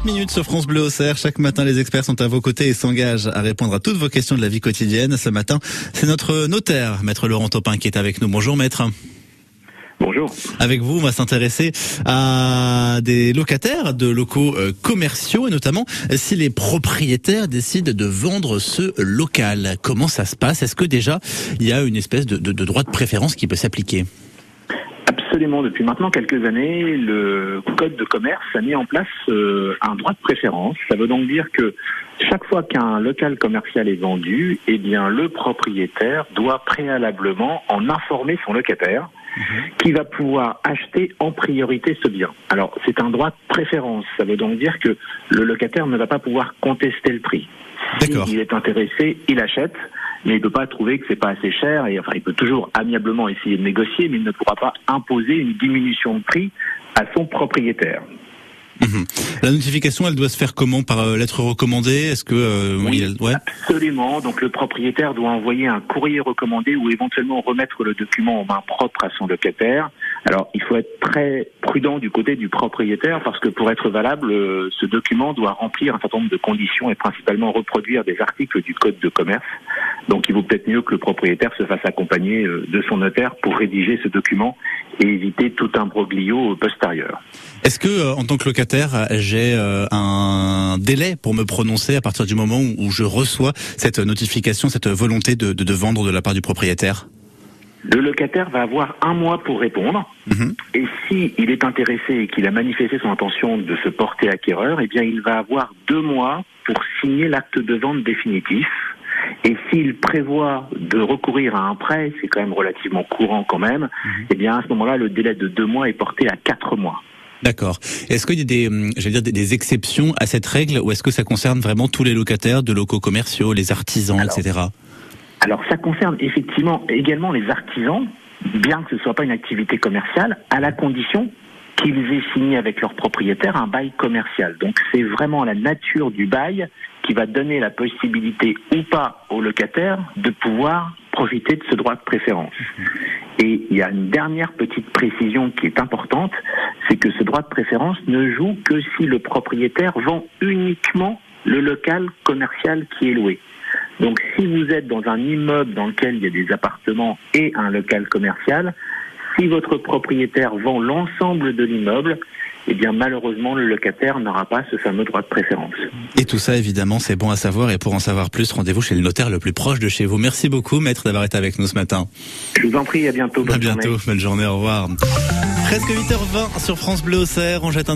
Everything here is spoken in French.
7 minutes sur France Bleu Auxerre. Chaque matin, les experts sont à vos côtés et s'engagent à répondre à toutes vos questions de la vie quotidienne. Ce matin, c'est notre notaire, maître Laurent Topin, qui est avec nous. Bonjour maître. Bonjour. Avec vous, on va s'intéresser à des locataires de locaux euh, commerciaux et notamment si les propriétaires décident de vendre ce local. Comment ça se passe? Est-ce que déjà il y a une espèce de, de, de droit de préférence qui peut s'appliquer? Absolument. Depuis maintenant quelques années, le Code de commerce a mis en place euh, un droit de préférence. Ça veut donc dire que chaque fois qu'un local commercial est vendu, eh bien le propriétaire doit préalablement en informer son locataire qui va pouvoir acheter en priorité ce bien. Alors, c'est un droit de préférence. Ça veut donc dire que le locataire ne va pas pouvoir contester le prix. D'accord. S'il est intéressé, il achète, mais il ne peut pas trouver que c'est pas assez cher. Et enfin, il peut toujours amiablement essayer de négocier, mais il ne pourra pas imposer une diminution de prix à son propriétaire. Mhm. La notification, elle doit se faire comment? Par euh, lettre recommandée? Est-ce que euh, Oui, il- ouais. absolument. Donc le propriétaire doit envoyer un courrier recommandé ou éventuellement remettre le document en main propre à son locataire. Alors il faut être très prudent du côté du propriétaire parce que pour être valable, euh, ce document doit remplir un certain nombre de conditions et principalement reproduire des articles du code de commerce. Donc il vaut peut-être mieux que le propriétaire se fasse accompagner euh, de son notaire pour rédiger ce document et éviter tout imbroglio postérieur. Est-ce que, euh, en tant que locataire, j'ai euh, un délai pour me prononcer à partir du moment où, je reçois cette notification, cette volonté de, de, de vendre de la part du propriétaire? Le locataire va avoir un mois pour répondre. Mhm. Et si il est intéressé et qu'il a manifesté son intention de se porter acquéreur, eh bien, il va avoir deux mois pour signer l'acte de vente définitif. Et s'il prévoit de recourir à un prêt, c'est quand même relativement courant quand même, eh bien, à ce moment-là, le délai de deux mois est porté à quatre mois. D'accord. Est-ce qu'il y a des, hum, dire, des, des exceptions à cette règle ou est-ce que ça concerne vraiment tous les locataires de locaux commerciaux, les artisans, Alors, etc. Alors, ça concerne effectivement également les artisans, bien que ce ne soit pas une activité commerciale, à la condition qu'ils aient signé avec leur propriétaire un bail commercial. Donc, c'est vraiment la nature du bail qui va donner la possibilité ou pas au locataire de pouvoir profiter de ce droit de préférence. Et il y a une dernière petite précision qui est importante, c'est que ce droit de préférence ne joue que si le propriétaire vend uniquement le local commercial qui est loué. Donc si vous êtes dans un immeuble dans lequel il y a des appartements et un local commercial, si votre propriétaire vend l'ensemble de l'immeuble, eh bien malheureusement le locataire n'aura pas ce fameux droit de préférence. Et tout ça, évidemment, c'est bon à savoir. Et pour en savoir plus, rendez-vous chez le notaire le plus proche de chez vous. Merci beaucoup, maître, d'avoir été avec nous ce matin. Je vous en prie, à bientôt. À bonne bientôt. journée. Bonne journée. Au revoir. Presque 8h20 sur France Bleu Auxerre. On jette un